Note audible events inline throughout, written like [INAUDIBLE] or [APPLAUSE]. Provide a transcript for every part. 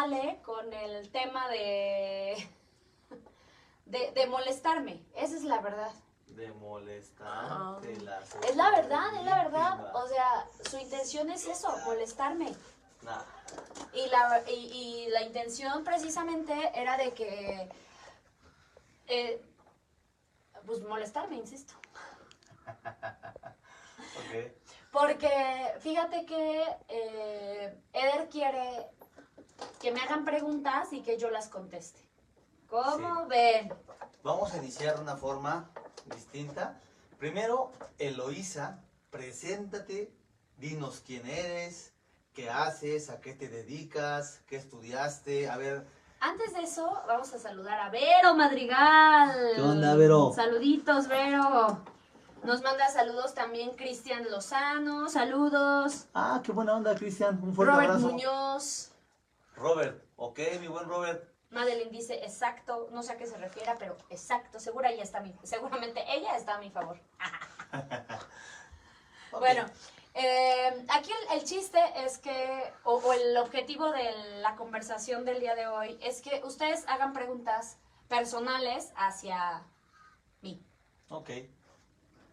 sale con el tema de, [LAUGHS] de, de molestarme. Esa es la verdad. De molestar. de la Es la verdad, es la verdad. O sea, su intención es eso, molestarme. Nah. Y la, y, y la intención precisamente era de que, eh, pues molestarme, insisto. [LAUGHS] Ok. Porque fíjate que eh, Eder quiere que me hagan preguntas y que yo las conteste. ¿Cómo Sí. ven? Vamos a iniciar de una forma distinta. Primero, Eloísa, preséntate, dinos quién eres, qué haces, a qué te dedicas, qué estudiaste. A ver, Antes de eso, vamos a saludar a Vero Madrigal. ¿Qué onda, Vero? Saluditos, Vero. Nos manda saludos también Cristian Lozano. Saludos. ah, qué buena onda, Cristian, un fuerte Robert abrazo. Muñoz. Robert, ok, mi buen Robert. Madeline dice exacto, no sé a qué se refiera, pero exacto, segura ella está a mi, seguramente ella está a mi favor. [LAUGHS] Bueno, eh, aquí el, el chiste es que, o, o el objetivo de la conversación del día de hoy es que ustedes hagan preguntas personales hacia mí. Ok.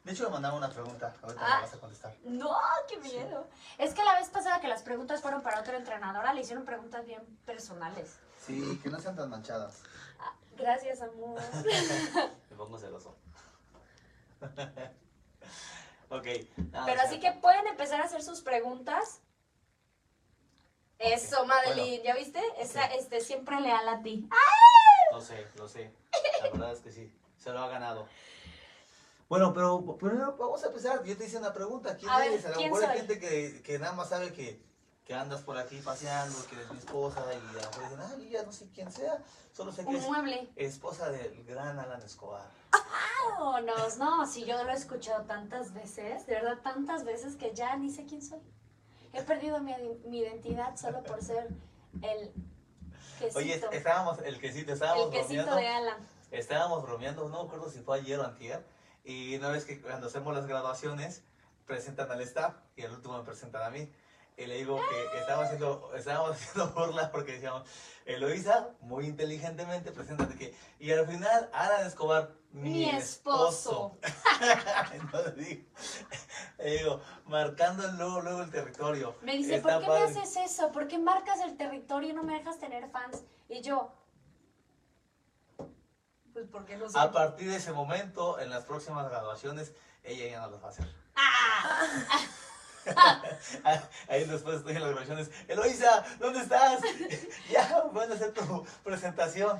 De hecho, me mandaron una pregunta, ahorita Ah. la vas a contestar. No, qué miedo. Es que la vez pasada que las preguntas fueron para otra entrenadora, le hicieron preguntas bien personales. Sí, que no sean tan manchadas. Ah, gracias, amor. [LAUGHS] [LAUGHS] Me pongo celoso. [LAUGHS] ok. nada, Pero así que pueden empezar a hacer sus preguntas. Eso, Madeline, Bueno. ¿ya viste? Esa, Ok. este, siempre leal a ti. Lo sé, lo sé. La verdad es que sí. Se lo ha ganado. Bueno, pero primero vamos a empezar. Yo te hice una pregunta. ¿Quién A ver, eres? A lo ¿quién mejor hay gente que, que nada más sabe que, que andas por aquí paseando, que eres mi esposa y a lo mejor dicen, ay, ya no sé quién sea. Solo sé que Un es mueble. esposa del gran Alan Escobar. Vámonos, no, si yo lo he escuchado tantas veces, de verdad tantas veces que ya ni sé quién soy. He perdido mi, mi identidad solo por ser el quesito. Oye, estábamos, el quesito, estábamos el quesito bromeando. de Alan. Estábamos bromeando, no me acuerdo si fue ayer o antier. Y una vez que cuando hacemos las graduaciones, presentan al staff y al último me presentan a mí. Y le digo que estábamos haciendo, estábamos [LAUGHS] haciendo burla porque decíamos, Eloisa, muy inteligentemente, preséntate que. Y al final, Alan Escobar, mi, Mi esposo. [LAUGHS] Entonces digo, [LAUGHS] le digo, marcando luego, luego el territorio. Me dice, Está ¿por qué padre". me haces eso? ¿Por qué marcas el territorio y no me dejas tener fans? Y yo, pues porque no sé. A partir de ese momento, en las próximas graduaciones, ella ya no las va a hacer. [LAUGHS] [LAUGHS] Ahí después estoy en las grabaciones. Eloisa, ¿dónde estás? [LAUGHS] ya, van a hacer tu presentación.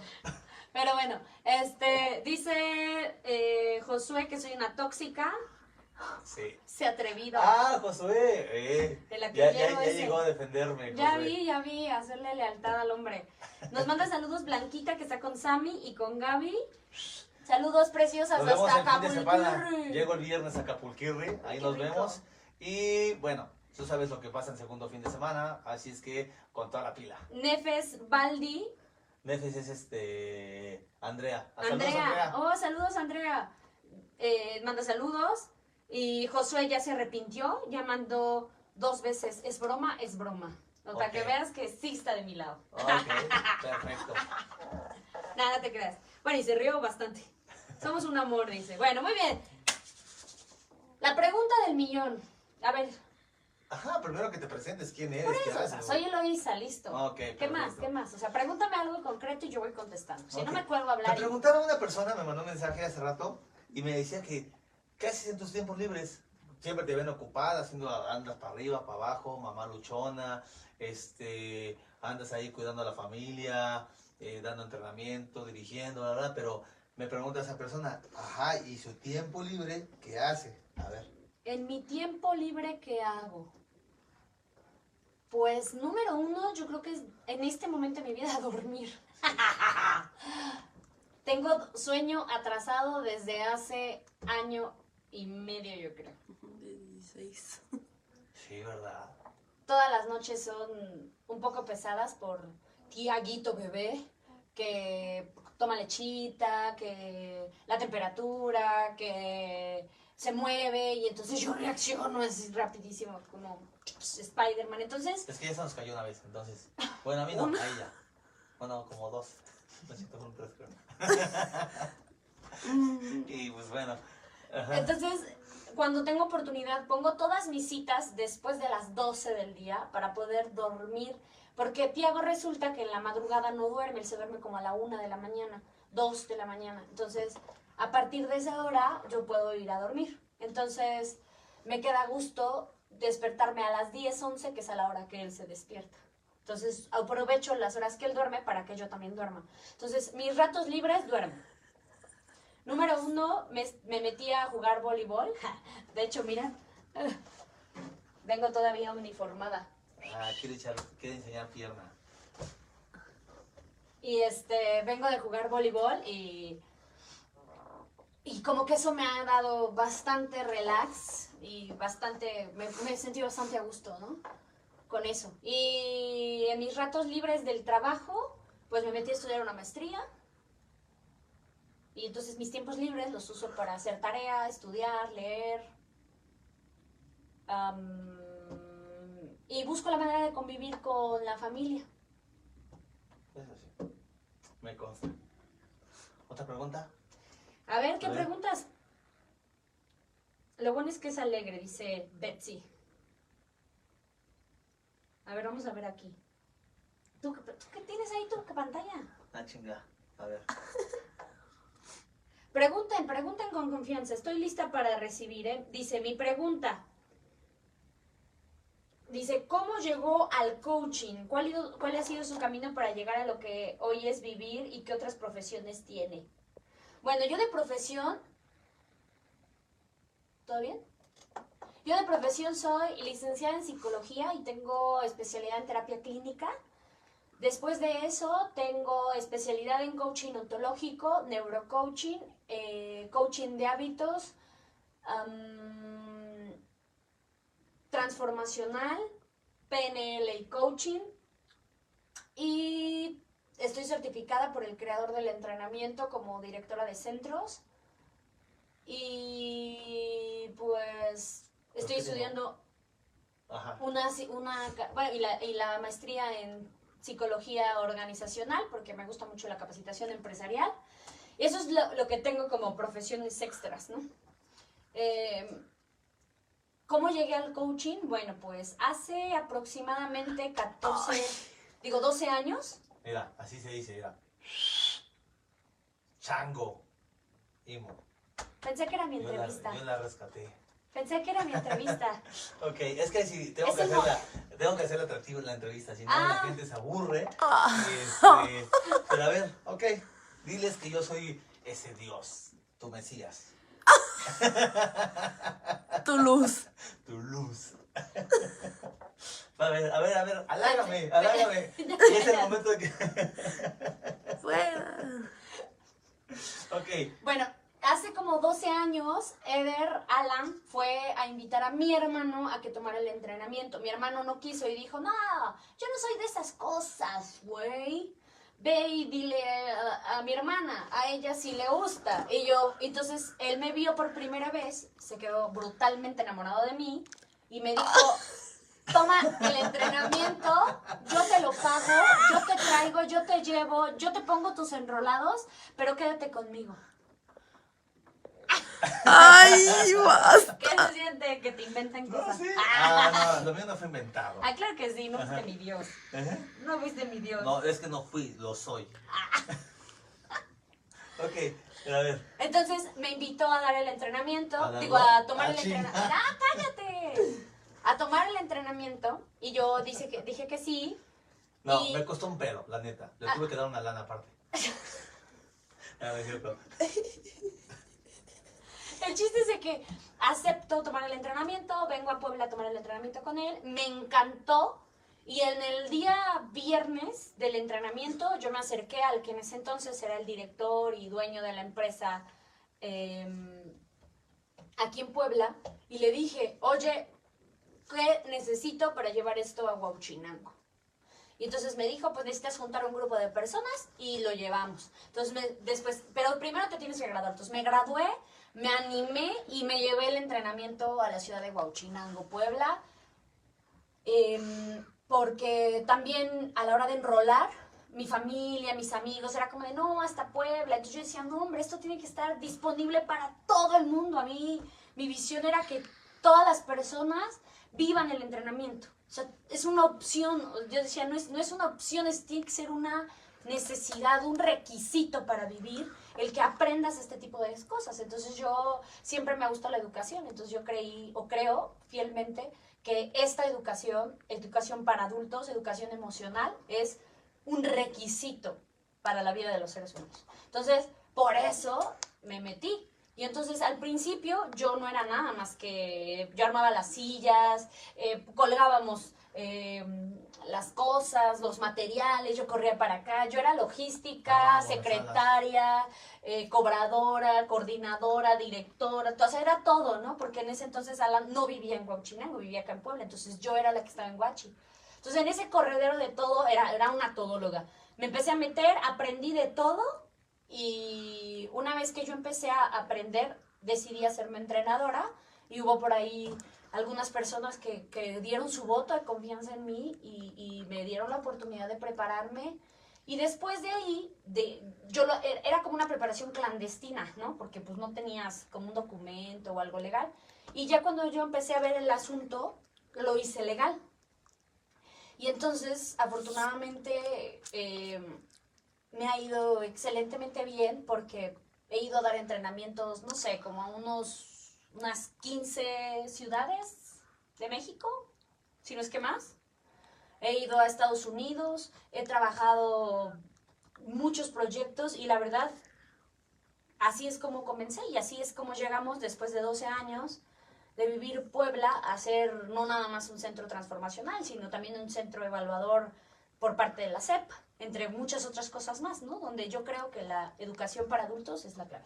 Pero bueno, este, dice eh, Josué que soy una tóxica, Sí. se atrevido. Ah, Josué. Eh, De la que ya, ya, llegó a defenderme. Ya Josué. vi, ya vi, hacerle lealtad al hombre. Nos manda saludos Blanquita que está con Sammy y con Gaby. Saludos preciosas Nos vemos hasta. Acapulco. Llego el viernes a Acapulquirri. Ahí Qué nos rico. vemos. Y bueno, tú sabes lo que pasa en segundo fin de semana. Así es que con toda la pila. Nefes Baldi. Nefes es este. Andrea. Ah, saludos. Andrea. Oh, saludos Andrea. Eh, manda saludos. Y Josué ya se arrepintió, ya mandó dos veces. Es broma, es broma. O Ok. que veas que sí está de mi lado. Ok, [LAUGHS] perfecto. Nada, te creas. Bueno, y se rió bastante. Somos un amor, dice. Bueno, muy bien. La pregunta del millón. A ver, Ajá, primero que te presentes quién eres, por qué eso, haces. soy Eloisa, listo. Ok, ¿Qué más? ¿Qué más? O sea, pregúntame algo concreto y yo voy contestando. Si no me cuelgo a Me hablar. y- preguntaba una persona, me mandó un mensaje hace rato y me decía que, ¿qué haces en tus tiempos libres? Siempre te ven ocupada, haciendo, andas para arriba, para abajo, mamá luchona, este, andas ahí cuidando a la familia, eh, dando entrenamiento, dirigiendo, la verdad, pero me pregunta esa persona, ajá, ¿y su tiempo libre qué hace? A ver. En mi tiempo libre, ¿qué hago? Pues número uno, yo creo que es en este momento de mi vida [LAUGHS] dormir. Tengo sueño atrasado desde hace año y medio, yo creo. De 16. Sí, ¿verdad? Todas las noches son un poco pesadas por Tiaguito bebé, que toma lechita, que la temperatura, que se mueve y entonces yo reacciono así rapidísimo como Spider-Man. Entonces, Es que ya se nos cayó una vez, entonces. Bueno, a mí no, a ella. Bueno, como dos. No siento un tres, creo. y pues bueno. Entonces cuando tengo oportunidad pongo todas mis citas después de las 12 del día para poder dormir. Porque Tiago resulta que en la madrugada no duerme, él se duerme como a la 1 de la mañana, 2 de la mañana. Entonces, a partir de esa hora yo puedo ir a dormir. Entonces, me queda gusto despertarme a las 10, 11, que es a la hora que él se despierta. Entonces, aprovecho las horas que él duerme para que yo también duerma. Entonces, mis ratos libres duermo. Número uno, me, me metí a jugar voleibol. [LAUGHS] De hecho, mira, [LAUGHS] vengo todavía uniformada. Ah, quiere, echar, quiere enseñar pierna. Y este, vengo de jugar voleibol y, y como que eso me ha dado bastante relax y bastante, me, me he sentido bastante a gusto, ¿no? Con eso. Y en mis ratos libres del trabajo, pues me metí a estudiar una maestría. Y entonces mis tiempos libres los uso para hacer tarea, estudiar, leer. Y busco la manera de convivir con la familia. Eso sí. Me consta. ¿Otra pregunta? A ver, ¿qué A ver. preguntas? Lo bueno es que es alegre, dice Betsy. A ver, vamos a ver aquí. ¿Tú, qué- tú qué tienes ahí tu pantalla? Ah, chinga. A ver. [LAUGHS] Pregunten, pregunten con confianza. Estoy lista para recibir, ¿eh? Dice, mi pregunta. Dice, ¿cómo llegó al coaching? ¿Cuál, ido- ¿Cuál ha sido su camino para llegar a lo que hoy es vivir y qué otras profesiones tiene? Bueno, yo de profesión... ¿Todo bien? Yo de profesión soy licenciada en psicología y tengo especialidad en terapia clínica. Después de eso, tengo especialidad en coaching ontológico, neurocoaching, eh, coaching de hábitos, transformacional, PNL y coaching. Y estoy certificada por el creador del entrenamiento como directora de centros. Y pues estoy estudiando Ajá. una, una bueno, y, la, y la maestría en psicología organizacional, porque me gusta mucho la capacitación empresarial. Y eso es lo, lo que tengo como profesiones extras, ¿no? Eh, ¿Cómo llegué al coaching? Bueno, pues hace aproximadamente 14, digo 12 años. Mira, así se dice, mira. Chango. Imo. Pensé que era mi Yo la, entrevista. yo la rescaté. Pensé que era mi entrevista. [LAUGHS] Ok, es que si tengo que hacerla, tengo que hacerla atractiva en la entrevista, si no la Ah. gente se aburre. Ah. Este, pero a ver, ok, diles que yo soy ese Dios, tu Mesías, [LAUGHS] Tu luz. tu luz. [LAUGHS] A ver, a ver, a ver, alágame, alágame. Y es el momento de que... [LAUGHS] Fuera. Ok, Bueno, hace como 12 años, Eder Alan fue a invitar a mi hermano a que tomara el entrenamiento. Mi hermano no quiso y dijo, no, yo no soy de esas cosas, güey. Ve y dile a, a mi hermana, a ella sí le gusta. Y yo, entonces él me vio por primera vez, se quedó brutalmente enamorado de mí y me dijo, [LAUGHS] toma el entrenamiento, yo te lo pago, yo te traigo, yo te llevo, yo te pongo tus enrolados, pero quédate conmigo. Ay, basta. ¿Qué se siente que te inventan no, cosas? sí. Ah, Ah, no, lo mío no fue inventado. ah, claro que sí, no fuiste Ajá. mi Dios. Ajá. No fuiste mi Dios. No, es que no fui, lo soy. Ok, pero a ver, Entonces me invitó a dar el entrenamiento, digo, a tomar Ah, el entrenamiento. ¡Ah, cállate! A tomar el entrenamiento y yo dice que, dije que sí. no, Y- me costó un pedo, la neta. Le Ah. tuve que dar una lana aparte. No, no es cierto. El chiste es de que acepto tomar el entrenamiento, vengo a Puebla a tomar el entrenamiento con él, me encantó. Y en el día viernes del entrenamiento yo me acerqué al que en ese entonces era el director y dueño de la empresa em, aquí en Puebla y le dije, oye, ¿qué necesito para llevar esto a Huauchinango? Y entonces me dijo, pues necesitas juntar un grupo de personas y lo llevamos. Entonces, me- después, pero primero te tienes que graduar. Entonces me gradué, me animé y me llevé el entrenamiento a la ciudad de Huauchinango, Puebla, em, porque también a la hora de enrolar, mi familia, mis amigos, era como de, no, hasta Puebla. Entonces yo decía, no, hombre, esto tiene que estar disponible para todo el mundo. A mí, mi visión era que todas las personas vivan el entrenamiento. O sea, es una opción. Yo decía, no es, no es una opción, es, tiene que ser una necesidad, un requisito para vivir, el que aprendas este tipo de cosas. Entonces yo siempre me ha la educación, entonces yo creí o creo fielmente que esta educación, educación para adultos, educación emocional, es un requisito para la vida de los seres humanos. Entonces, por eso me metí. Y entonces al principio yo no era nada más que yo armaba las sillas, eh, colgábamos eh, las cosas, los materiales, yo corría para acá, yo era logística, Ah, secretaria, eh, cobradora, coordinadora, directora, o sea, era todo, ¿no? Porque en ese entonces Alan no vivía en Huachinango, vivía acá en Puebla, entonces yo era la que estaba en Huachi. Entonces en ese corredero de todo era, era una todóloga. Me empecé a meter, aprendí de todo y una vez que yo empecé a aprender, decidí hacerme entrenadora y hubo por ahí algunas personas que, que dieron su voto de confianza en mí y, me dieron la oportunidad de prepararme. Y después de ahí, de, yo er- era como una preparación clandestina, ¿no? Porque pues no tenías como un documento o algo legal. Y ya cuando yo empecé a ver el asunto, lo hice legal. Y entonces, afortunadamente, eh, me ha ido excelentemente bien porque he ido a dar entrenamientos, no sé, como a unos, unas 15 ciudades de México, si no es que más. He ido a Estados Unidos, he trabajado muchos proyectos y la verdad, así es como comencé y así es como llegamos después de 12 años de vivir Puebla a ser no nada más un centro transformacional, sino también un centro evaluador por parte de la CEP, entre muchas otras cosas más, ¿no? Donde yo creo que la educación para adultos es la clave.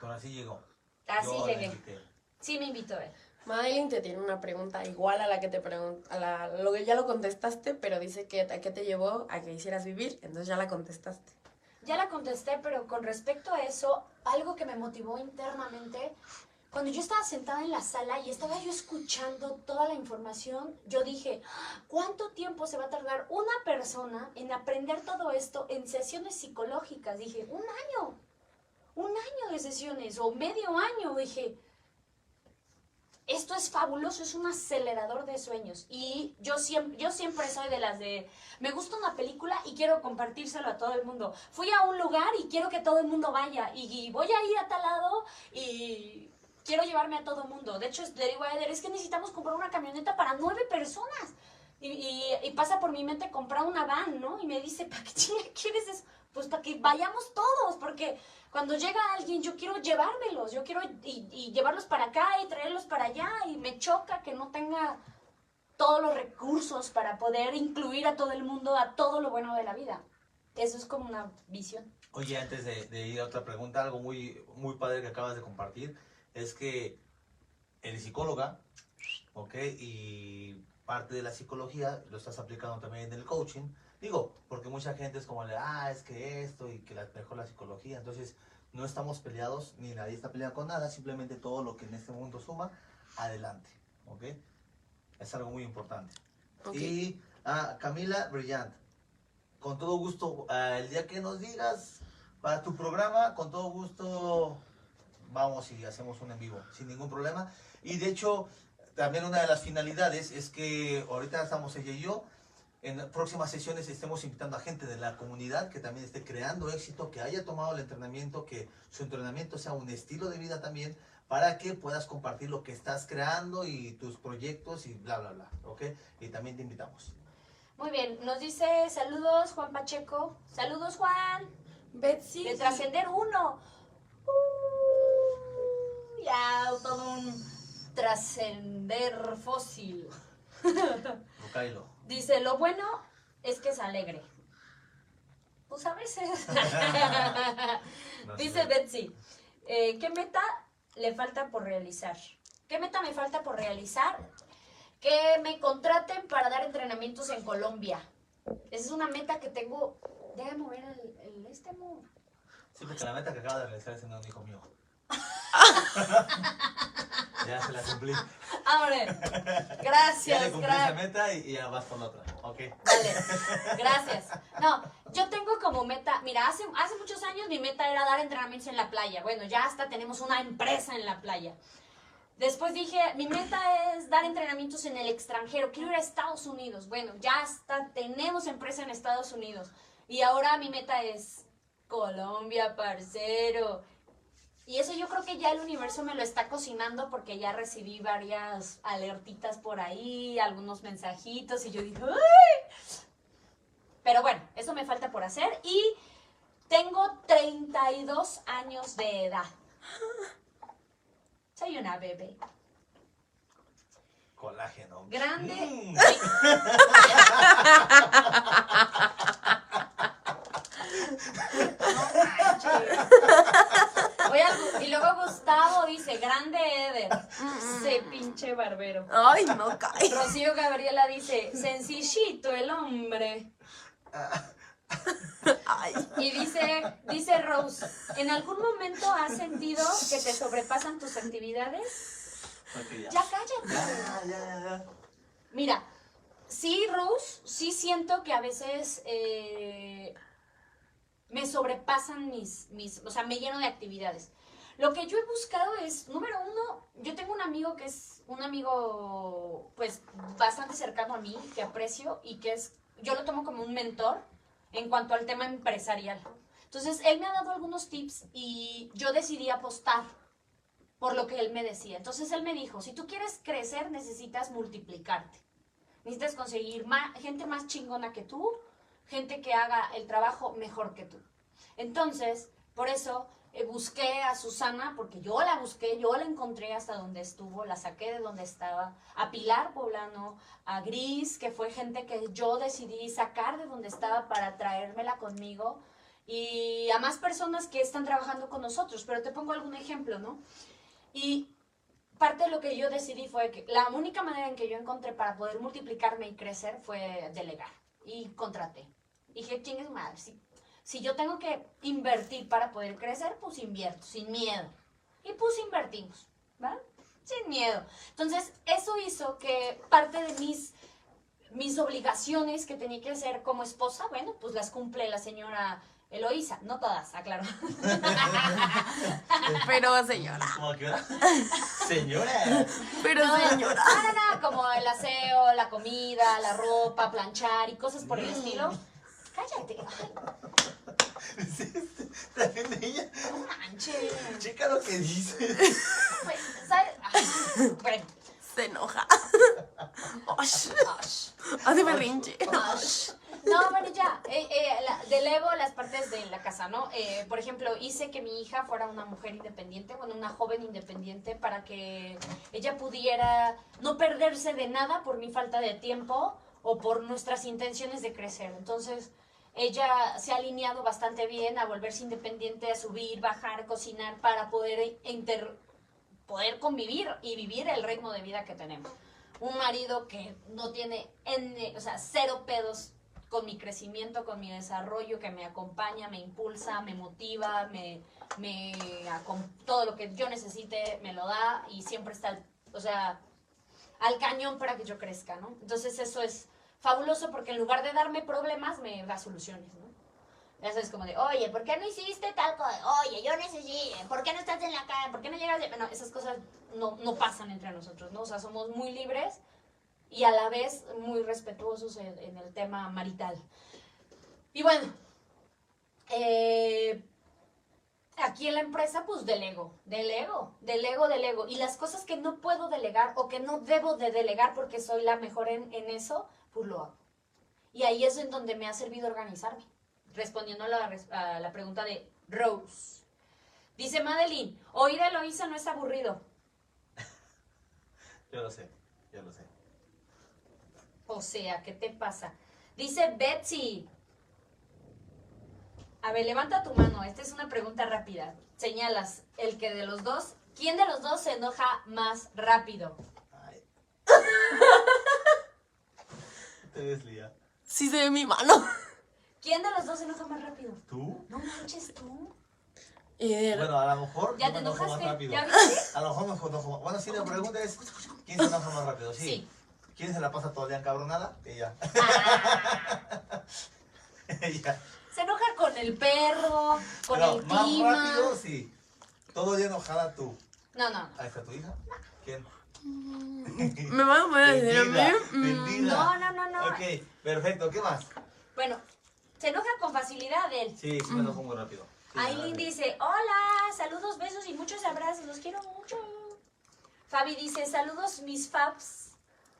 Bueno, así llegó. Así Yo la llegué. Sí me invitó él. Madeline te tiene una pregunta igual a la que te pregun- a la, lo que ya lo contestaste, pero dice que a qué te llevó a que hicieras vivir, entonces ya la contestaste. Ya la contesté, pero con respecto a eso, algo que me motivó internamente, cuando yo estaba sentada en la sala y estaba yo escuchando toda la información, yo dije, ¿cuánto tiempo se va a tardar una persona en aprender todo esto en sesiones psicológicas? Dije, un año, un año de sesiones o medio año, dije. Esto es fabuloso, es un acelerador de sueños. Y yo siempre, yo siempre soy de las de, me gusta una película y quiero compartírselo a todo el mundo. Fui a un lugar y quiero que todo el mundo vaya. Y, y voy a ir a tal lado y quiero llevarme a todo el mundo. De hecho, le digo a Eder, es que necesitamos comprar una camioneta para nueve personas. Y, y- y pasa por mi mente comprar una van, ¿no? Y me dice, ¿para qué chinga quieres eso? Pues para que vayamos todos, porque cuando llega alguien yo quiero llevármelos, yo quiero y, llevarlos para acá y traerlos para allá y me choca que no tenga todos los recursos para poder incluir a todo el mundo a todo lo bueno de la vida. Eso es como una visión. Oye, antes de, de ir a otra pregunta, algo muy, muy padre que acabas de compartir es que eres psicóloga, ¿ok? Y parte de la psicología lo estás aplicando también en el coaching. Digo, porque mucha gente es como, ah, es que esto y que la, mejor la psicología. Entonces, no estamos peleados, ni nadie está peleado con nada, simplemente todo lo que en este mundo suma, adelante, ¿ok? Es algo muy importante. Y ah, Camila Brillant, con todo gusto, ah, el día que nos digas para tu programa, con todo gusto vamos y hacemos un en vivo, sin ningún problema. Y de hecho, también una de las finalidades es que ahorita estamos ella y yo, en próximas sesiones estemos invitando a gente de la comunidad que también esté creando éxito, que haya tomado el entrenamiento, que su entrenamiento sea un estilo de vida también, para que puedas compartir lo que estás creando y tus proyectos y bla, bla, bla, ¿ok? Y también te invitamos. Muy bien, nos dice saludos Juan Pacheco. Saludos Juan. Betsy. De Trascender uno. Uh, ya todo un trascender fósil. Lucailo. Dice, lo bueno es que es alegre. Pues a veces. [LAUGHS] Dice. Betsy, eh, ¿qué meta le falta por realizar? ¿Qué meta me falta por realizar? Que me contraten para dar entrenamientos en Colombia. Esa es una meta que tengo. Déjame mover el, el este amor. Sí, porque la meta que acaba de realizar es un hijo mío. [LAUGHS] Ya se la cumplí. [LAUGHS] Hombre, Ya gracias, le cumplí esa gracias. meta y, y ya vas por la otra. Ok. Vale, [LAUGHS] gracias. No, yo tengo como meta, mira, hace, hace muchos años mi meta era dar entrenamientos en la playa. Bueno, ya hasta tenemos una empresa en la playa. Después dije, mi meta es dar entrenamientos en el extranjero. Quiero ir a Estados Unidos. Bueno, ya hasta tenemos empresa en Estados Unidos. Y ahora mi meta es Colombia, parcero. Y eso yo creo que ya el universo me lo está cocinando porque ya recibí varias alertitas por ahí, algunos mensajitos y yo dije, ¡ay! Pero bueno, eso me falta por hacer y tengo 32 años de edad. Soy una bebé. Colágeno. Grande. Mm. [LAUGHS] No manches. Voy a- y luego Gustavo dice, grande Eder. Se pinche barbero. Ay, no cae. Rocío Gabriela dice, sencillito el hombre. Ay. Y dice, dice Rose, ¿en algún momento has sentido que te sobrepasan tus actividades? Ya. Ya cállate. Ya, ya, ya. Mira, sí, Rose, sí siento que a veces eh, me sobrepasan mis, mis, o sea, me lleno de actividades. Lo que yo he buscado es, número uno, yo tengo un amigo que es un amigo, pues, bastante cercano a mí, que aprecio y que es, yo lo tomo como un mentor en cuanto al tema empresarial. Entonces, él me ha dado algunos tips y yo decidí apostar por lo que él me decía. Entonces, él me dijo, si tú quieres crecer, necesitas multiplicarte. Necesitas conseguir más, gente más chingona que tú, gente que haga el trabajo mejor que tú. Entonces, por eso eh, busqué a Susana, porque yo la busqué, yo la encontré hasta donde estuvo, la saqué de donde estaba, a Pilar Poblano, a Gris, que fue gente que yo decidí sacar de donde estaba para traérmela conmigo, y a más personas que están trabajando con nosotros, pero te pongo algún ejemplo, ¿no? Y parte de lo que yo decidí fue que la única manera en que yo encontré para poder multiplicarme y crecer fue delegar, y contraté. Dije, chingue su madre, si si yo tengo que invertir para poder crecer, pues invierto, sin miedo. Y pues invertimos, ¿verdad? Sin miedo. Entonces, eso hizo que parte de mis, mis obligaciones que tenía que hacer como esposa, bueno, pues las cumple la señora Eloísa. No todas, aclaro. [LAUGHS] Pero señora. ¿Cómo que? [LAUGHS] Señora. Pero No, señora. No, no, no, como el aseo, la comida, la ropa, planchar y cosas por el estilo. Cállate. Ay, Sí, También ella. no manches. Checa lo que dice. Bueno, ¿sabes? Ay, Bueno. Se enoja. Osh. Ash. Hace berrinche. Ash. No, bueno, ya. Eh, eh, la- delego las partes de la casa, ¿no? Eh, por ejemplo, hice que mi hija fuera una mujer independiente, bueno, una joven independiente, para que ella pudiera no perderse de nada por mi falta de tiempo o por nuestras intenciones de crecer. Entonces, ella se ha alineado bastante bien a volverse independiente, a subir, bajar, cocinar, para poder inter- poder convivir y vivir el ritmo de vida que tenemos. Un marido que no tiene, N, o sea, cero pedos con mi crecimiento, con mi desarrollo, que me acompaña, me impulsa, me motiva, me, me todo lo que yo necesite me lo da y siempre está, o sea, al cañón para que yo crezca, ¿no? Entonces eso es fabuloso porque en lugar de darme problemas me da soluciones, ¿no? Ya sabes, como de, oye, ¿por qué no hiciste tal cosa? Oye, yo necesito, ¿por qué no estás en la calle? ¿Por qué no llegas? de-?" Bueno, esas cosas no, no pasan entre nosotros, ¿no? O sea, somos muy libres y a la vez muy respetuosos en, en el tema marital. Y bueno, eh, aquí en la empresa, pues delego, delego, delego, delego. Y las cosas que no puedo delegar o que no debo de delegar porque soy la mejor en, en eso, pues lo hago. Y ahí es en donde me ha servido organizarme. Respondiendo a la, a la pregunta de Rose. Dice Madeline, oír a Eloisa no es aburrido. [LAUGHS] Yo lo sé, yo lo sé. O sea, ¿qué te pasa? Dice Betsy. A ver, levanta tu mano. Esta es una pregunta rápida. Señalas, el que de los dos, ¿quién de los dos se enoja más rápido? Ay. [LAUGHS] Te ves, Lía. Sí se ve mi mano. ¿Quién de los dos se enoja más rápido? ¿Tú? No manches tú. De- Bueno, a lo mejor ¿Ya yo te me enojo más enojaste? rápido. ¿Ya viste? A lo mejor me enojo más. Bueno, sí, la pregunta es, ¿quién se enoja más rápido? Sí. Sí. ¿Quién se la pasa todo el día encabronada? Ella. Ah, [LAUGHS] Ella. se enoja con el perro, con Pero el más clima. rápido, sí. Todo el día enojada tú. No, no. Ahí está tu hija. ¿Quién? Me van a poner a decir a mí. Vendida, mm. No, no, no, no. Ok, perfecto. ¿Qué más? Bueno, se enoja con facilidad él. Sí, sí me enojo muy rápido. Sí, Aileen dice, hola, saludos, besos y muchos abrazos, los quiero mucho. Fabi dice, saludos mis faps.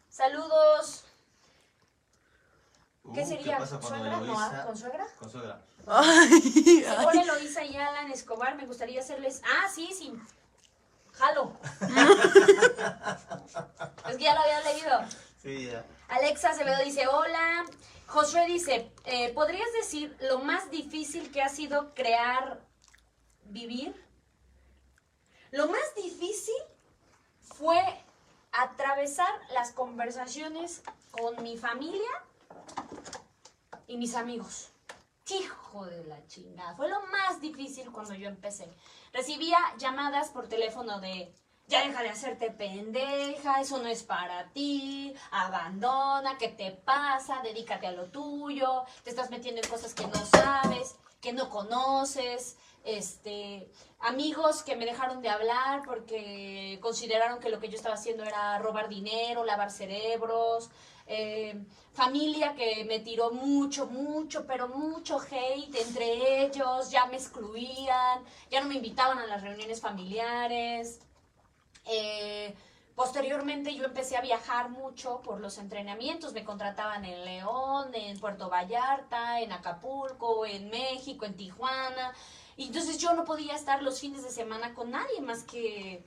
Saludos. ¿Qué Uh, sería? pasa ¿Con suegra? No, Eloísa- ah, ¿Con suegra? Con suegra. Ay, Hola Eloisa y Alan Escobar, me gustaría hacerles... Ah, sí, sí. Jalo. es que ya lo había leído. Sí, ya. Alexa Acevedo dice, hola. Josué dice, eh, ¿podrías decir lo más difícil que ha sido crear, vivir? Lo más difícil fue atravesar las conversaciones con mi familia y mis amigos. Hijo de la chingada. Fue lo más difícil cuando yo empecé. Recibía llamadas por teléfono de, ya deja de hacerte pendeja, eso no es para ti, abandona, ¿qué te pasa? Dedícate a lo tuyo, te estás metiendo en cosas que no sabes, que no conoces. Este, amigos que me dejaron de hablar porque consideraron que lo que yo estaba haciendo era robar dinero, lavar cerebros, eh, familia que me tiró mucho, mucho, pero mucho hate entre ellos, ya me excluían, ya no me invitaban a las reuniones familiares. Eh, posteriormente yo empecé a viajar mucho por los entrenamientos, me contrataban en León, en Puerto Vallarta, en Acapulco, en México, en Tijuana. Y entonces yo no podía estar los fines de semana con nadie más que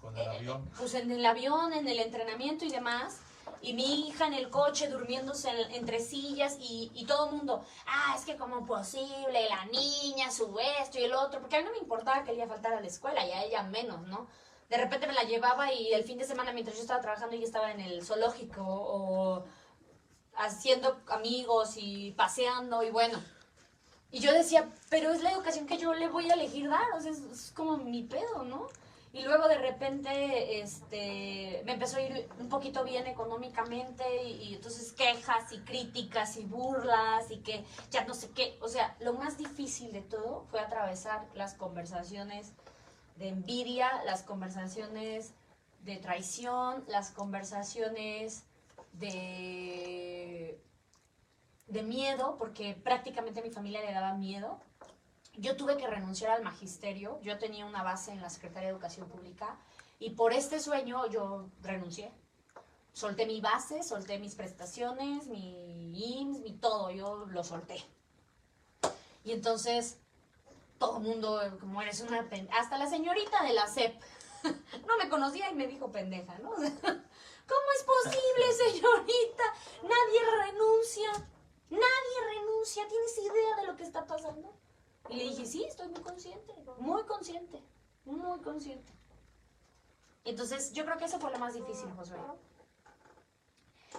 Con el avión. pues en el avión, en el entrenamiento y demás. Y mi hija en el coche durmiéndose en- entre sillas y, y todo el mundo, ah, es que como posible, la niña, su esto y el otro, porque a mí no me importaba que ella faltara a la escuela y a ella menos, ¿no? De repente me la llevaba y el fin de semana mientras yo estaba trabajando ella estaba en el zoológico o haciendo amigos y paseando y bueno. Y yo decía, pero es la educación que yo le voy a elegir dar, o sea, es, es como mi pedo, ¿no? Y luego de repente este, me empezó a ir un poquito bien económicamente y, entonces quejas y críticas y burlas y que ya no sé qué. O sea, lo más difícil de todo fue atravesar las conversaciones de envidia, las conversaciones de traición, las conversaciones de, de miedo, porque prácticamente a mi familia le daba miedo. Yo tuve que renunciar al magisterio, yo tenía una base en la Secretaría de Educación Pública y por este sueño yo renuncié. Solté mi base, solté mis prestaciones, mi IMSS, mi todo, yo lo solté. Y entonces todo el mundo, como eres una pendeja, hasta la señorita de la SEP [LAUGHS] no me conocía y me dijo pendeja, ¿no? [LAUGHS] ¿Cómo es posible, [LAUGHS] señorita? Nadie renuncia, nadie renuncia, ¿tienes idea de lo que está pasando? Y le dije, sí, estoy muy consciente, muy consciente, muy consciente. Entonces, yo creo que eso fue lo más difícil, Josué.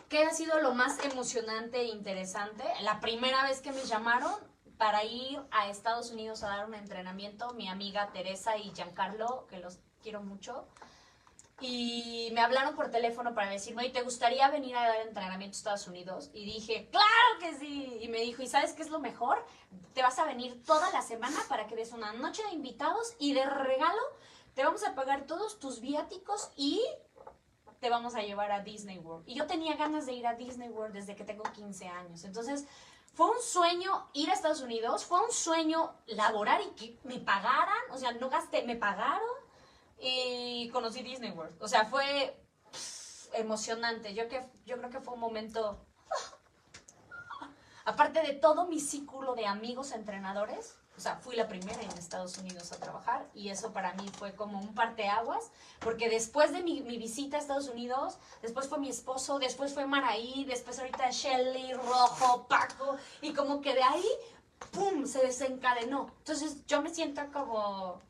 ¿Qué ha sido lo más emocionante e interesante? La primera vez que me llamaron para ir a Estados Unidos a dar un entrenamiento, mi amiga Teresa y Giancarlo, que los quiero mucho, y me hablaron por teléfono para decirme, oye, ¿te gustaría venir a dar entrenamiento a Estados Unidos? Y dije, claro que sí. Y me dijo, ¿y sabes qué es lo mejor? Te vas a venir toda la semana para que des una noche de invitados y de regalo te vamos a pagar todos tus viáticos y te vamos a llevar a Disney World. Y yo tenía ganas de ir a Disney World desde que tengo 15 años. Entonces, fue un sueño ir a Estados Unidos, fue un sueño laborar y que me pagaran, o sea, no gasté, me pagaron y conocí Disney World. O sea, fue emocionante. Yo, que, yo creo que fue un momento... [LAUGHS] Aparte de todo mi círculo de amigos entrenadores, o sea, fui la primera en Estados Unidos a trabajar y eso para mí fue como un parteaguas, porque después de mi, mi visita a Estados Unidos, después fue mi esposo, después fue Maraí, después ahorita Shelly, Rojo, Paco, y como que de ahí, ¡pum!, se desencadenó. Entonces yo me siento como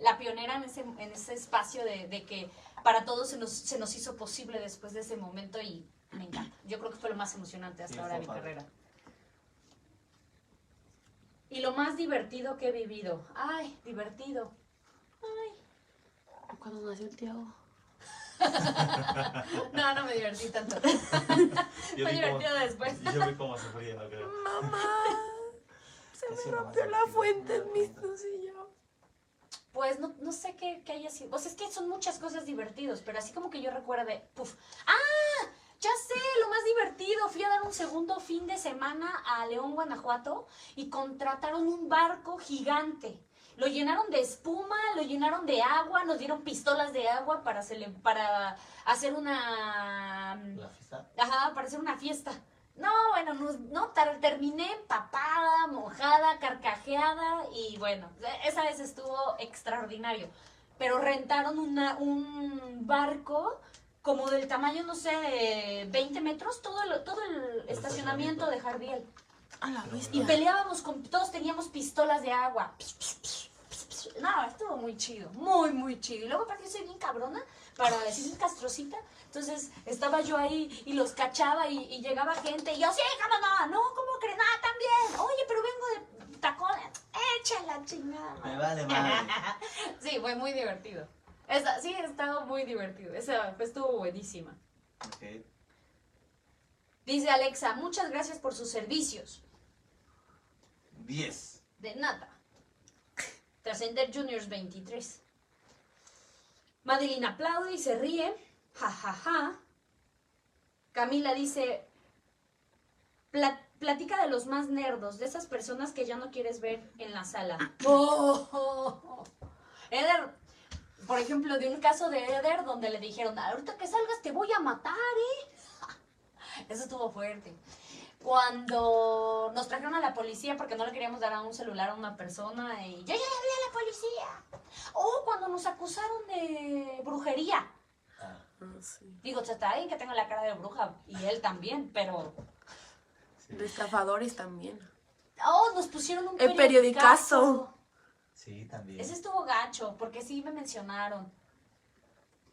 la pionera en ese, en ese espacio de, de que para todos se nos, se nos hizo posible después de ese momento y me encanta. Yo creo que fue lo más emocionante hasta Sí, ahora de mi padre. carrera. y lo más divertido que he vivido. Ay, divertido. Ay. Cuando nació el Tiago. [LAUGHS] No, no me divertí tanto. [LAUGHS] Fue divertido después. Yo vi cómo se fría, no creo. Mamá, [LAUGHS] se me rompió la fuente en mis. Pues no, no sé qué, qué haya sido. Pues es que son muchas cosas divertidas, pero así como que yo recuerdo de. Puf. ¡Ah! Ya sé, lo más divertido. Fui a dar un segundo fin de semana a León, Guanajuato, y contrataron un barco gigante. Lo llenaron de espuma, lo llenaron de agua, nos dieron pistolas de agua para, para hacer una. La fiesta. Ajá, para hacer una fiesta. No, bueno, no, no, terminé empapada, mojada, carcajeada y bueno, esa vez estuvo extraordinario. Pero rentaron una, un barco como del tamaño, no sé, de 20 metros, todo el, todo el estacionamiento de Jardiel. A la Y peleábamos con, todos teníamos pistolas de agua. No, estuvo muy chido, muy, muy chido. Y luego aparte yo soy bien cabrona, para decir castrocita. Entonces estaba yo ahí y los cachaba y, y llegaba gente y yo, sí, cómo no, no, ¿cómo creen? Ah, también. Oye, pero vengo de tacones. Échala, chingada. Me madre". vale madre. [LAUGHS] Sí, fue muy divertido. Esa, sí, estaba muy divertido. Esa pues, estuvo buenísima. Ok. Dice Alexa, muchas gracias por sus servicios. 10. De nada. Trascender Juniors 23. Madeline aplaude y se ríe. Ja, ja, ja. Camila dice, "Pla- platica de los más nerdos, de esas personas que ya no quieres ver en la sala. Oh. [COUGHS] Eder, por ejemplo, de un caso de Eder donde le dijeron, ahorita que salgas te voy a matar, ¿eh? [LAUGHS] Eso estuvo fuerte. Cuando nos trajeron a la policía porque no le queríamos dar a un celular a una persona y yo ya le hablé a la policía. O cuando nos acusaron de brujería. Ah, sí. Digo, está bien que tengo la cara de bruja y él también, pero... sí. De estafadores también. Oh, nos pusieron un El periodicazo. Sí, también. Ese estuvo gacho, porque sí me mencionaron.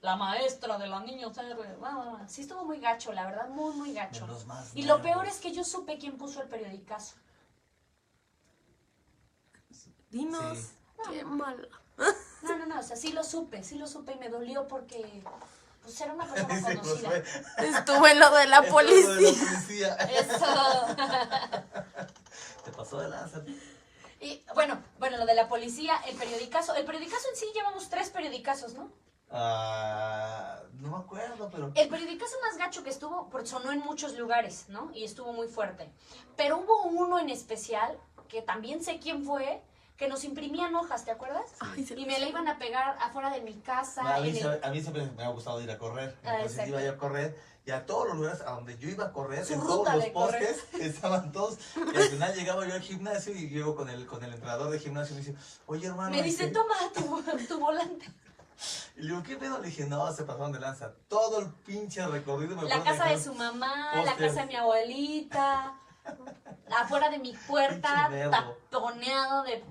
La maestra de la niña CR. Ah, Sí estuvo muy gacho, la verdad, muy, muy gacho. los más Y lo peor es que yo supe quién puso el periodicazo. Dinos. Sí. Qué mal. No, no, no, o sea, sí lo supe, sí lo supe y me dolió porque pues era una persona [LAUGHS] pues, conocida. fue- Estuvo en lo de la [LAUGHS] lo de policía. Eso. [LAUGHS] Te pasó de lanza. Y bueno, bueno, lo de la policía, el periodicazo. El periodicazo en sí llevamos tres periodicazos, ¿no? Ah, no me acuerdo, pero. El periodicazo más gacho que estuvo, porque sonó en muchos lugares, ¿no? Y estuvo muy fuerte. Pero hubo uno en especial, que también sé quién fue, que nos imprimían hojas, ¿te acuerdas? Ay, Y me la iban a pegar afuera de mi casa. A mí, en el- se- a mí siempre me ha gustado ir a correr. Ah, Entonces exacto. iba yo a correr y a todos los lugares a donde yo iba a correr, Su en todos los correr. postes, [LAUGHS] estaban todos. Y al final llegaba yo al gimnasio y llego con el, con el entrenador de gimnasio y me dice, oye hermano. Me dice, este-". toma tu, [LAUGHS] tu volante. Y le digo, ¿qué pedo? Le dije, no, se pasaron de lanza. Todo el pinche recorrido me La casa de su mamá, la casa de mi abuelita, afuera de mi puerta, taponeado de,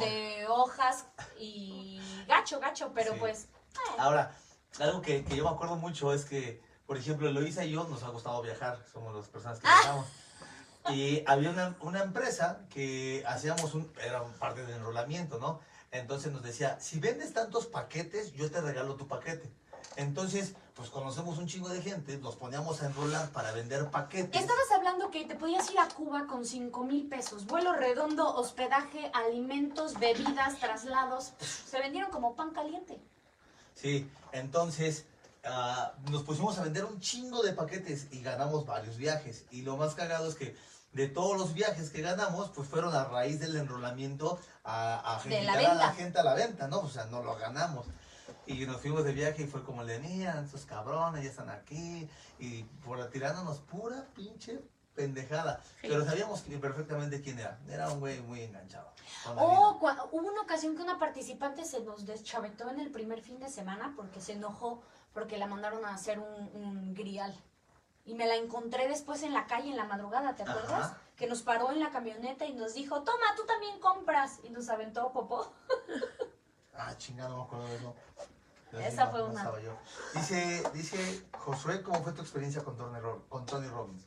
de hojas y gacho, gacho, pero Sí. pues... eh, Ahora, algo que, que yo me acuerdo mucho es que, por ejemplo, Eloisa y yo nos ha gustado viajar, somos las personas que Ah. viajamos. Y había una, una empresa que hacíamos un, era parte del enrolamiento, ¿no? Entonces nos decía, si vendes tantos paquetes, yo te regalo tu paquete. Entonces, pues conocemos un chingo de gente, nos poníamos a enrolar para vender paquetes. Estabas hablando que te podías ir a Cuba con 5 mil pesos, vuelo redondo, hospedaje, alimentos, bebidas, traslados, se vendieron como pan caliente. Sí, entonces ah, nos pusimos a vender un chingo de paquetes y ganamos varios viajes. Y lo más cagado es que de todos los viajes que ganamos, pues fueron a raíz del enrolamiento a, a De la a la gente a la venta, ¿no? O sea, no lo ganamos. Y nos fuimos de viaje y fue como le mira, estos cabrones ya están aquí. Y por tirándonos pura pinche pendejada. Sí. Pero sabíamos perfectamente quién era. Era un güey muy enganchado. Oh, vida. cua- hubo una ocasión que una participante se nos deschavetó en el primer fin de semana porque se enojó porque la mandaron a hacer un, un grial. Y me la encontré después en la calle en la madrugada, ¿te acuerdas? Ajá. Que nos paró en la camioneta y nos dijo, toma, tú también compras. Y nos aventó popó. [LAUGHS] Ah, chingado, no me acuerdo de eso. Yo Esa no- fue no una. estaba yo. Dice, dice Josué, ¿cómo fue tu experiencia con Tony, con Tony Robbins?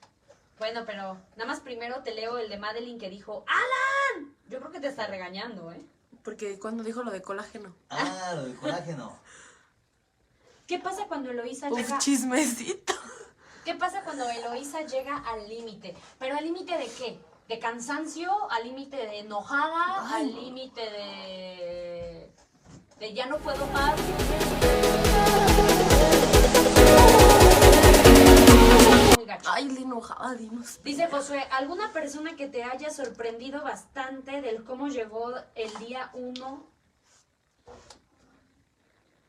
Bueno, pero nada más primero te leo el de Madeline que dijo, ¡Alan! Yo creo que te está regañando, ¿eh? Porque cuando dijo lo de colágeno. Ah, lo del colágeno. [LAUGHS] ¿Qué pasa cuando Eloisa Uf, llega... chismecito. ¿Qué pasa cuando Eloisa llega al límite? ¿Pero al límite de qué? ¿De cansancio? ¿Al límite de enojada? Ay, ¿Al límite de... de ya no puedo más? Ay, le enojaba, dinos. Dice Josué, ¿alguna persona que te haya sorprendido bastante del cómo llegó el día 1?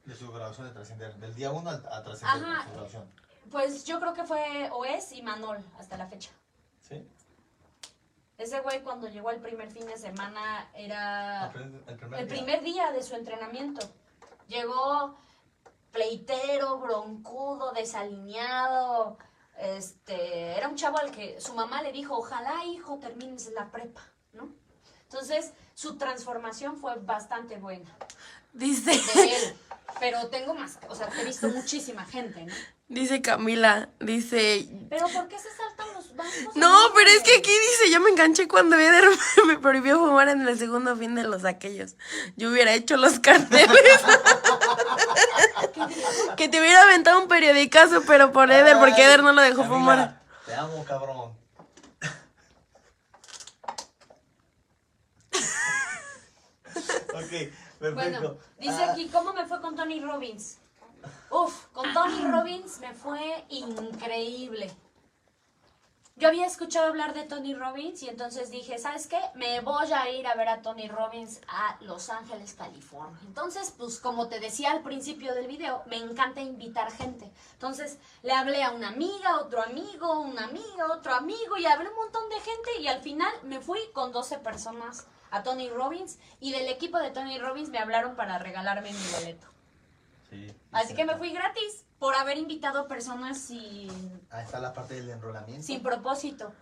De su grabación de trascender. Del día 1 a trascender. Ajá. Su. Pues yo creo que fue Oes y Manol hasta la fecha. ¿Sí? Ese güey cuando llegó el primer fin de semana era... El primer, El día. primer día de su entrenamiento. Llegó pleitero, broncudo, desalineado. Este, era un chavo al que su mamá le dijo, ojalá hijo termines la prepa, ¿no? Entonces, su transformación fue bastante buena Dice, de él. Pero tengo más, o sea, he visto muchísima gente, ¿no? Dice Camila, dice, Pero ¿por qué se saltan los bancos? no, pero es que aquí dice, yo me enganché cuando Eder [LAUGHS] me prohibió fumar en el segundo fin de los aquellos. Yo hubiera hecho los carteles. [LAUGHS] que te hubiera aventado un periodicazo, pero por Eder, porque Eder no lo dejó Camila, fumar. Te amo, cabrón. [LAUGHS] ok, perfecto. Bueno, dice Ah, aquí, ¿cómo me fue con Tony Robbins? Uf, con Tony Robbins me fue increíble. Yo había escuchado hablar de Tony Robbins y entonces dije, ¿sabes qué? Me voy a ir a ver a Tony Robbins a Los Ángeles, California. Entonces, pues como te decía al principio del video, me encanta invitar gente. Entonces, le hablé a una amiga, otro amigo, una amiga, otro amigo y hablé un montón de gente y al final me fui con 12 personas a Tony Robbins y del equipo de Tony Robbins me hablaron para regalarme mi boleto. Sí, Así sí, que me fui gratis por haber invitado personas sin, Ahí está la parte del enrolamiento. sin propósito.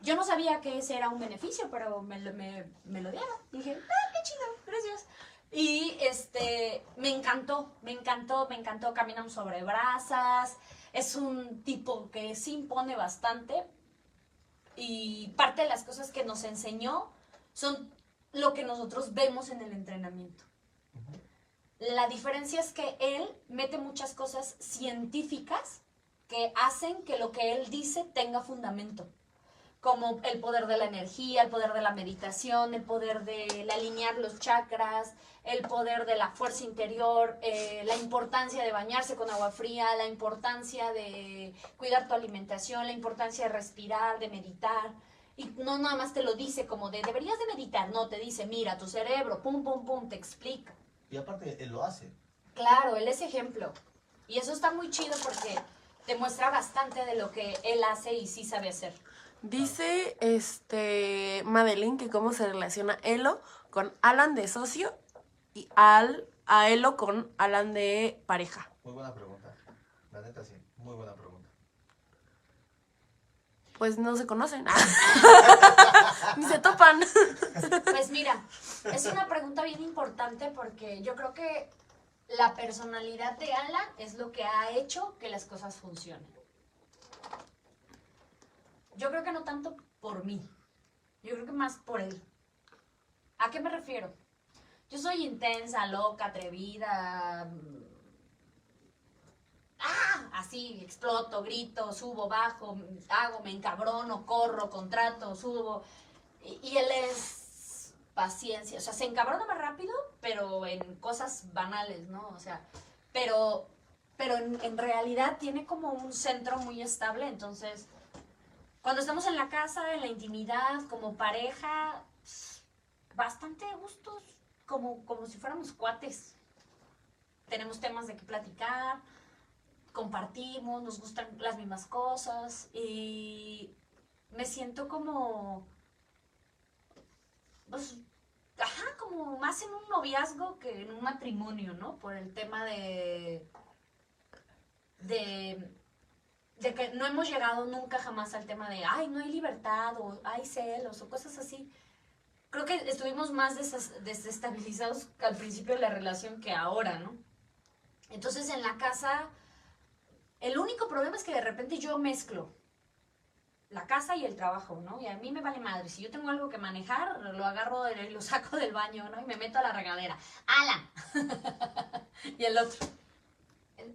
Yo no sabía que ese era un beneficio, pero me, lo- me, me lo dieron. Dije, ah, qué chido, gracias. Y este, me encantó, me encantó, me encantó. Caminamos sobre brasas. Es un tipo que sí impone bastante. Y parte de las cosas que nos enseñó son lo que nosotros vemos en el entrenamiento. La diferencia es que él mete muchas cosas científicas que hacen que lo que él dice tenga fundamento, como el poder de la energía, el poder de la meditación, el poder de alinear los chakras, el poder de la fuerza interior, eh, la importancia de bañarse con agua fría, la importancia de cuidar tu alimentación, la importancia de respirar, de meditar. Y no nada más te lo dice como de deberías de meditar, no, te dice, mira, tu cerebro, pum, pum, pum, te explica. Y aparte, él lo hace. Claro, él es ejemplo. Y eso está muy chido porque te muestra bastante de lo que él hace y sí sabe hacer. Dice este Madeline que cómo se relaciona Elo con Alan de socio y al a Elo con Alan de pareja. Muy buena pregunta. La neta, sí. Muy buena pregunta. Pues no se conocen. [LAUGHS] Ni se topan. Pues mira, es una pregunta bien importante porque yo creo que la personalidad de Alan es lo que ha hecho que las cosas funcionen. Yo creo que no tanto por mí, yo creo que más por él. ¿A qué me refiero? Yo soy intensa, loca, atrevida. mm, ¡Ah! Así, exploto, grito, subo, bajo, hago, me encabrono, corro, contrato, subo. Y, él es paciencia. O sea, se encabrona más rápido, pero en cosas banales, ¿no? O sea, pero, pero en, en realidad tiene como un centro muy estable. Entonces, cuando estamos en la casa, en la intimidad, como pareja, bastante gustos, como, como si fuéramos cuates. Tenemos temas de qué platicar, compartimos, nos gustan las mismas cosas y me siento como, pues, ajá, como más en un noviazgo que en un matrimonio, ¿no? Por el tema de, de, de que no hemos llegado nunca jamás al tema de, ay, no hay libertad o hay celos o cosas así. Creo que estuvimos más desestabilizados al principio de la relación que ahora, ¿no? Entonces en la casa, el único problema es que de repente yo mezclo. la casa y el trabajo, ¿no? Y a mí me vale madre. Si yo tengo algo que manejar, lo agarro y lo saco del baño, ¿no? Y me meto a la regadera. ¡Alan! [LAUGHS] y el otro.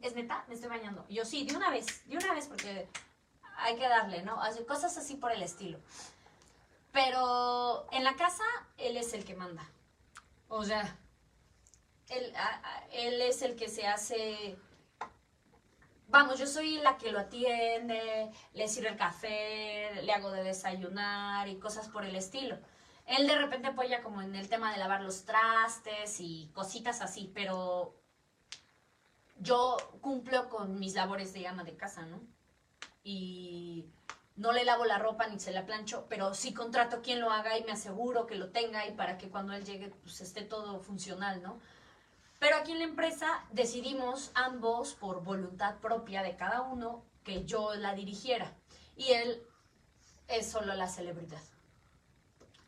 ¿Es neta? Me estoy bañando. Yo sí, de una vez, de una vez, porque hay que darle, ¿no? Cosas así por el estilo. Pero en la casa, él es el que manda. O sea, él es el que se hace... Vamos, yo soy la que lo atiende, le sirve el café, le hago de desayunar y cosas por el estilo. Él de repente apoya como en el tema de lavar los trastes y cositas así, pero yo cumplo con mis labores de ama de casa, ¿no? Y no le lavo la ropa ni se la plancho, pero sí contrato quien lo haga y me aseguro que lo tenga y para que cuando él llegue pues esté todo funcional, ¿no? Pero aquí en la empresa decidimos ambos, por voluntad propia de cada uno, que yo la dirigiera. Y él es solo la celebridad.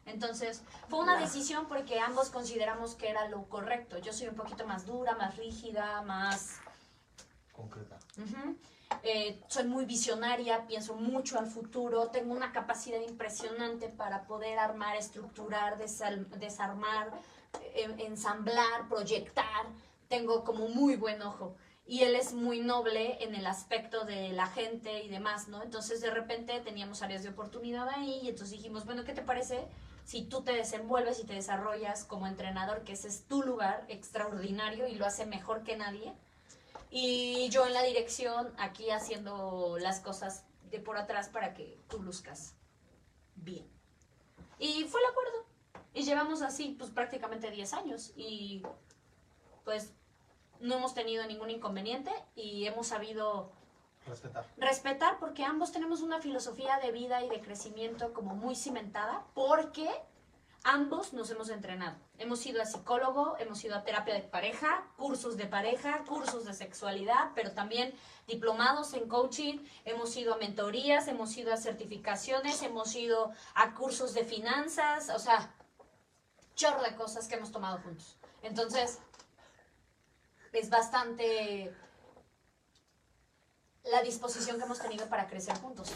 Entonces, fue una decisión porque ambos consideramos que era lo correcto. Yo soy un poquito más dura, más rígida, más Concreta. Ujú. Eh, soy muy visionaria, pienso mucho al futuro, tengo una capacidad impresionante para poder armar, estructurar, desarmar, ensamblar, proyectar. Tengo como muy buen ojo. Y él es muy noble en el aspecto de la gente y demás, ¿no? Entonces de repente teníamos áreas de oportunidad ahí y entonces dijimos, bueno, ¿qué te parece si tú te desenvuelves y te desarrollas como entrenador, que ese es tu lugar extraordinario y lo hace mejor que nadie? Y yo en la dirección, aquí haciendo las cosas de por atrás para que tú luzcas bien. Y fue el acuerdo. Y llevamos así, pues prácticamente 10 años. Y pues no hemos tenido ningún inconveniente y hemos sabido Respetar. respetar porque ambos tenemos una filosofía de vida y de crecimiento como muy cimentada porque ambos nos hemos entrenado. Hemos ido a psicólogo, hemos ido a terapia de pareja, cursos de pareja, cursos de sexualidad, pero también diplomados en coaching, hemos ido a mentorías, hemos ido a certificaciones, hemos ido a cursos de finanzas, o sea, chorro de cosas que hemos tomado juntos. Entonces, es bastante la disposición que hemos tenido para crecer juntos.